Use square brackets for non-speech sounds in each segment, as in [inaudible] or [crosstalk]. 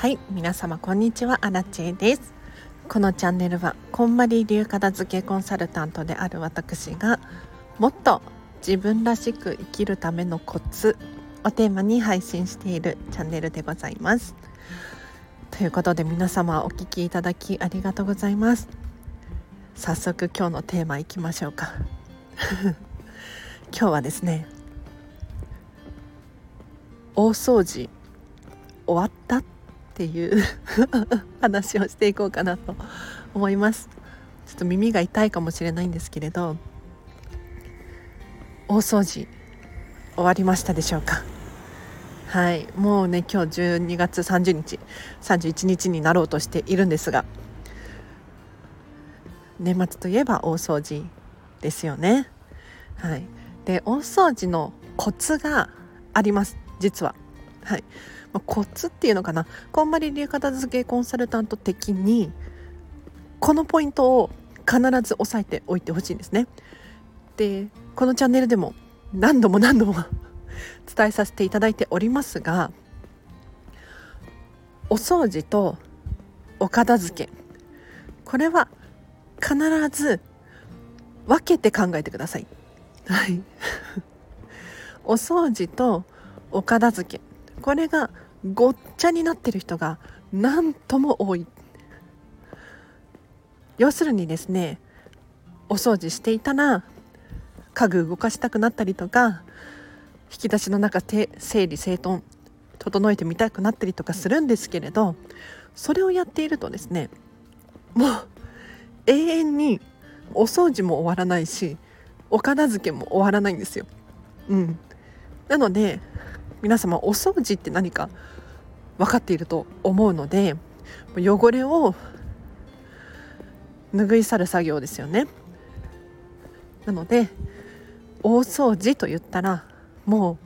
はい皆様こんにちは。アラチェです。このチャンネルはこんまり流片付けコンサルタントである私がもっと自分らしく生きるためのコツをテーマに配信しているチャンネルでございます。ということで皆様お聞きいただきありがとうございます。早速今日のテーマいきましょうか。[laughs] 今日はですね大掃除終わったっていう [laughs] 話をしていこうかなと思います。ちょっと耳が痛いかもしれないんですけれど大掃除終わりましたでしょうか？はい。もうね今日12月30日31日になろうとしているんですが年末といえば大掃除ですよね。はい。で大掃除のコツがあります実は。はい、まあ、コツっていうのかな。こんまり流片付けコンサルタント的にこのポイントを必ず押さえておいてほしいんですね。でこのチャンネルでも何度も何度も [laughs] 伝えさせていただいておりますがお掃除とお片付け。これは必ず分けて考えてください。はい。[laughs] お掃除とお片付け。これがごっちゃになってる人が何とも多い要するにですねお掃除していたら家具動かしたくなったりとか引き出しの中整理整頓整えてみたくなったりとかするんですけれどそれをやっているとですねもう永遠にお掃除も終わらないしお片付けも終わらないんですよ。うん、なので皆様お掃除って何か分かっていると思うので汚れを拭い去る作業ですよね。なので大掃除と言ったらも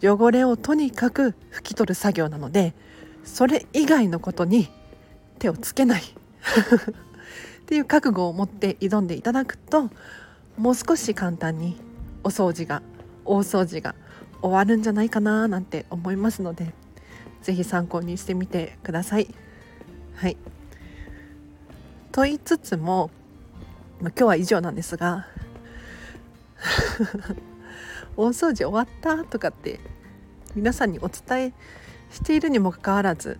う汚れをとにかく拭き取る作業なのでそれ以外のことに手をつけない [laughs] っていう覚悟を持って挑んでいただくともう少し簡単にお掃除が大掃除が終わるんじゃないかななんて思いますので是非参考にしてみてください。はい。と言いつつも、ま今日は以上なんですが [laughs] 大掃除終わったとかって皆さんにお伝えしているにもかかわらず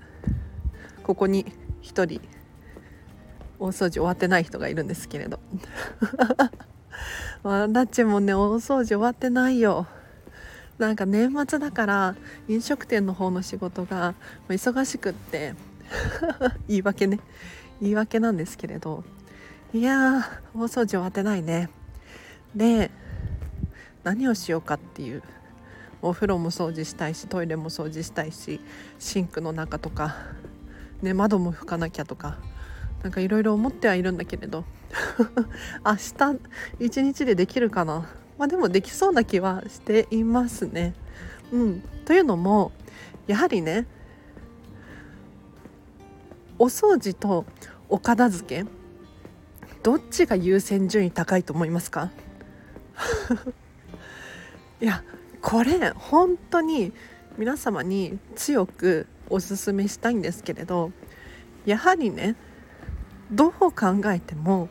ここに1人大掃除終わってない人がいるんですけれど。わだちもね大掃除終わってないよ。なんか年末だから飲食店の方の仕事が忙しくって [laughs] 言い訳ね。言い訳なんですけれどいやー大掃除終わってないね。で何をしようかっていうお風呂も掃除したいしトイレも掃除したいしシンクの中とか、ね、窓も拭かなきゃとかなんかいろいろ思ってはいるんだけれど。[laughs] 明日一日でできるかな？まあでもできそうな気はしていますね。うん、というのもやはりねお掃除とお片付けどっちが優先順位高いと思いますか？[laughs] いやこれ本当に皆様に強くおすすめしたいんですけれどやはりねどう考えても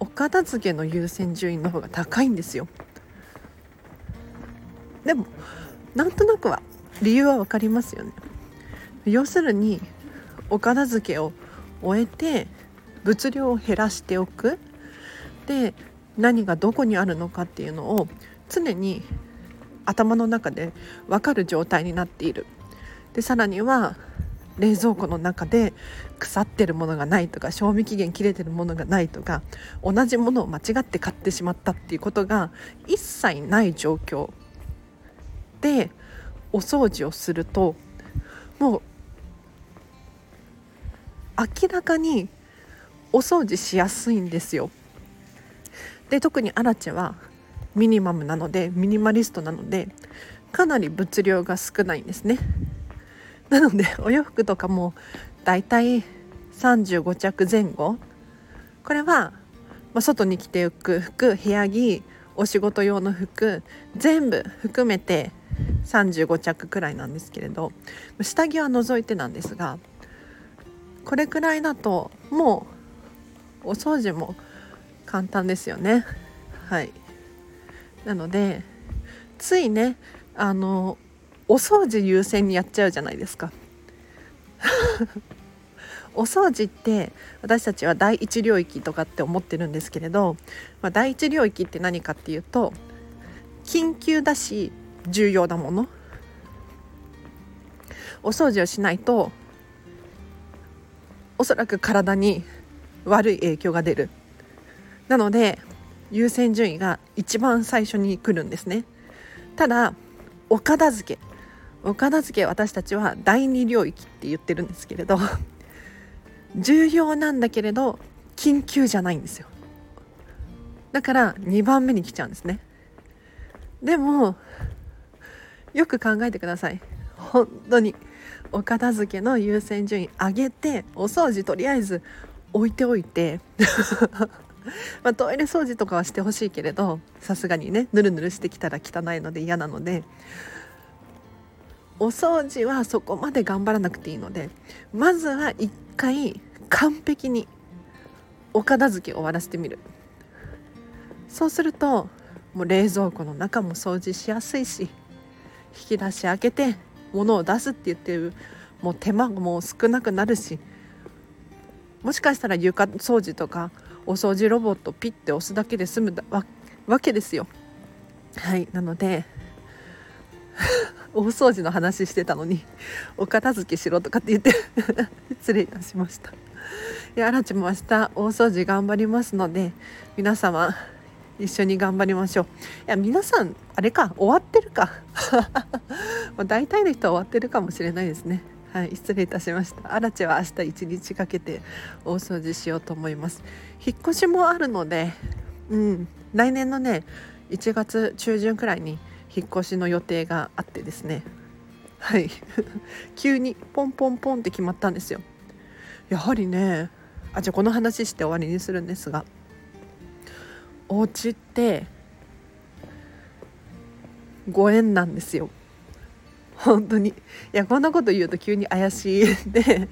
お片付けの優先順位の方が高いんですよ。でもなんとなくは理由は分かりますよね。要するにお片付けを終えて物量を減らしておく。で何がどこにあるのかっていうのを常に頭の中で分かる状態になっている。でさらには冷蔵庫の中で腐ってるものがないとか賞味期限切れてるものがないとか同じものを間違って買ってしまったっていうことが一切ない状況でお掃除をするともう明らかにお掃除しやすいんですよ。で特にアラチェはミニマムなのでミニマリストなのでかなり物量が少ないんですね。なので [laughs] お洋服とかもだいたい35着前後。これは、まあ、外に着ていく服部屋着お仕事用の服全部含めて35着くらいなんですけれど下着は除いてなんですがこれくらいだともうお掃除も簡単ですよね。はい。なのでついねあのお掃除優先にやっちゃうじゃないですか。[laughs] お掃除って私たちは第一領域とかって思ってるんですけれど、まあ、第一領域って何かっていうと緊急だし重要なもの。お掃除をしないとおそらく体に悪い影響が出る。なので優先順位が一番最初に来るんですね。ただお片付け。お片付け私たちは第二領域って言ってるんですけれど重要なんだけれど緊急じゃないんですよ。だから2番目に来ちゃうんですね。でもよく考えてください。本当にお片付けの優先順位上げてお掃除とりあえず置いておいて。[laughs] まあ、トイレ掃除とかはしてほしいけれどさすがにねぬるぬるしてきたら汚いので嫌なのでお掃除はそこまで頑張らなくていいのでまずは一回完璧にお片付け終わらせてみるそうするともう冷蔵庫の中も掃除しやすいし引き出し開けて物を出すって言ってるもう手間も少なくなるしもしかしたら床掃除とかお掃除ロボットピッて押すだけで済むわけですよ。はいなので大掃除の話してたのにお片付けしろとかって言って [laughs] 失礼いたしました。いやあらちも明日大掃除頑張りますので皆様一緒に頑張りましょう。いや皆さんあれか終わってるか。[laughs] 大体の人は終わってるかもしれないですね。はい失礼いたしました。アラチェは明日一日かけて大掃除しようと思います。引っ越しもあるのでうん来年のね1月中旬くらいに引っ越しの予定があってですね。はい。[laughs] 急にポンポンポンって決まったんですよ。やはりねあじゃあこの話して終わりにするんですがお家ってご縁なんですよ。本当に。いやこんなこと言うと急に怪しいで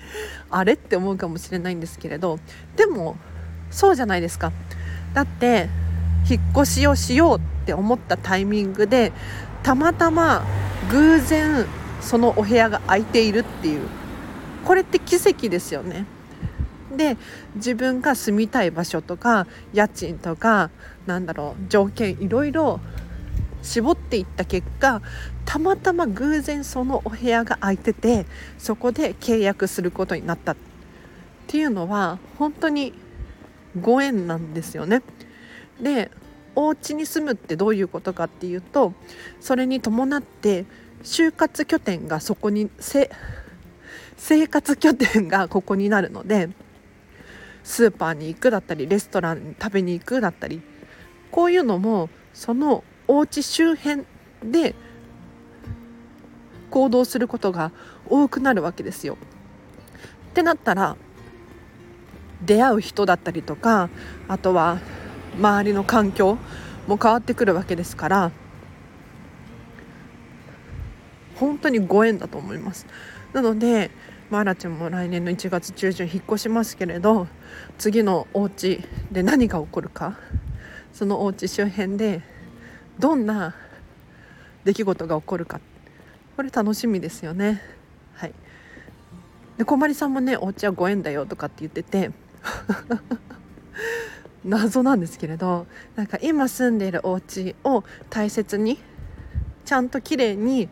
あれって思うかもしれないんですけれどでもそうじゃないですか。だって引っ越しをしようって思ったタイミングでたまたま偶然そのお部屋が空いているっていう。これって奇跡ですよね。で自分が住みたい場所とか家賃とかなんだろう条件いろいろ絞っていった結果たまたま偶然そのお部屋が空いててそこで契約することになった。っていうのは本当にご縁なんですよね。でお家に住むってどういうことかっていうとそれに伴って就活拠点がそこに生活拠点がここになるのでスーパーに行くだったりレストランに食べに行くだったりこういうのもそのお家周辺で行動することが多くなるわけですよ。ってなったら出会う人だったりとかあとは周りの環境も変わってくるわけですから本当にご縁だと思います。なのでまあ、らちゃんも来年の1月中旬引っ越しますけれど次のお家で何が起こるかそのお家周辺でどんな出来事が起こるかこれ楽しみですよね。はい、でこまりさんもねお家はご縁だよとかって言ってて謎なんですけれどなんか今住んでいるお家を大切にちゃんときれいに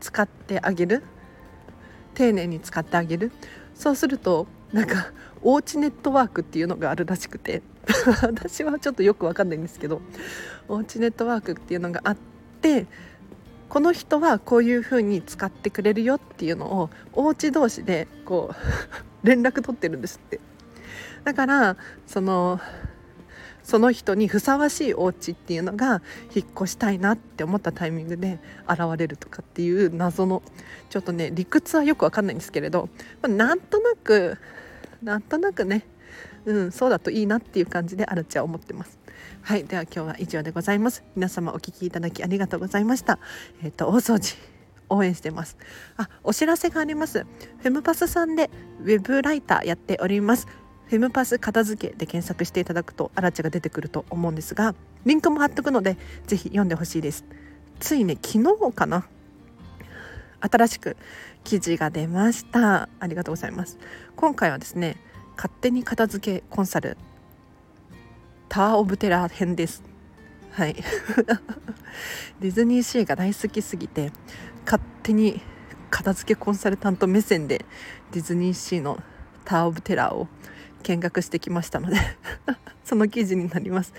使ってあげる。丁寧に使ってあげる。そうするとなんかおうちネットワークっていうのがあるらしくて。[laughs] 私はちょっとよくわかんないんですけどおうちネットワークっていうのがあってこの人はこういう風に使ってくれるよっていうのをお家同士でこう [laughs] 連絡取ってるんですって。だからそのその人にふさわしいお家っていうのが引っ越したいなって思ったタイミングで現れるとかっていう謎のちょっとね理屈はよくわかんないんですけれど、まあ、なんとなくなんとなくねうんそうだといいなっていう感じであるちゃ思ってます。はいでは今日は以上でございます。皆様お聞きいただきありがとうございました。えっ、と大掃除応援してます。あお知らせがあります。フェムパスさんでウェブライターやっております。フェムパス片付けで検索していただくとアラチが出てくると思うんですがリンクも貼っとくのでぜひ読んでほしいです。ついね昨日かな？新しく記事が出ました。ありがとうございます。今回はですね勝手に片付けコンサルタワーオブテラー編です。はい。[laughs] ディズニーシーが大好きすぎて勝手に片付けコンサルタント目線でディズニーシーのター・オブ・テラーを見学してきましたので [laughs] その記事になります。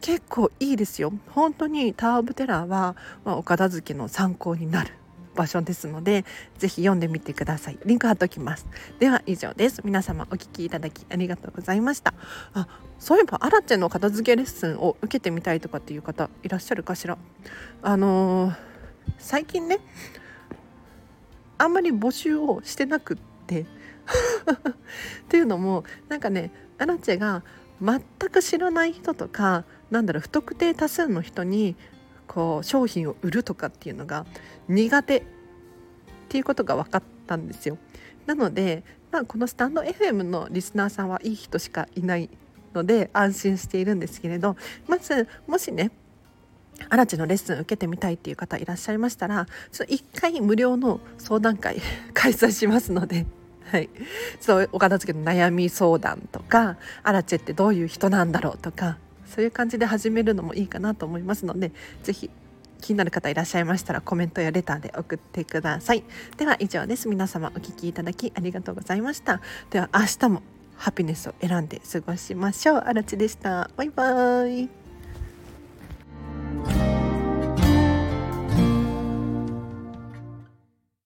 結構いいですよ。本当にタワー・オブ・テラーは、まあ、お片付けの参考になる場所ですのでぜひ読んでみてください。リンク貼っておきます。では以上です。皆様お聞きいただきありがとうございました。あそういえばアラチェの片付けレッスンを受けてみたいとかっていう方いらっしゃるかしら？あのー、最近ねあんまり募集をしてなくってっていうのもなんかねアラチェが全く知らない人とかなんだろう不特定多数の人にこう商品を売るとかっていうのが苦手っていうことが分かったんですよ。なので、まあ、このスタンド FM のリスナーさんはいい人しかいないので安心しているんですけれどまずもしねアラチのレッスン受けてみたいっていう方いらっしゃいましたらちょっと1回無料の相談会 [laughs] 開催しますので。はい、そうお片付けの悩み相談とかアラチェってどういう人なんだろうとかそういう感じで始めるのもいいかなと思いますので是非気になる方いらっしゃいましたらコメントやレターで送ってください。では以上です。皆様お聴きいただきありがとうございました。では明日もハピネスを選んで過ごしましょう。あらちでした。バイバーイ。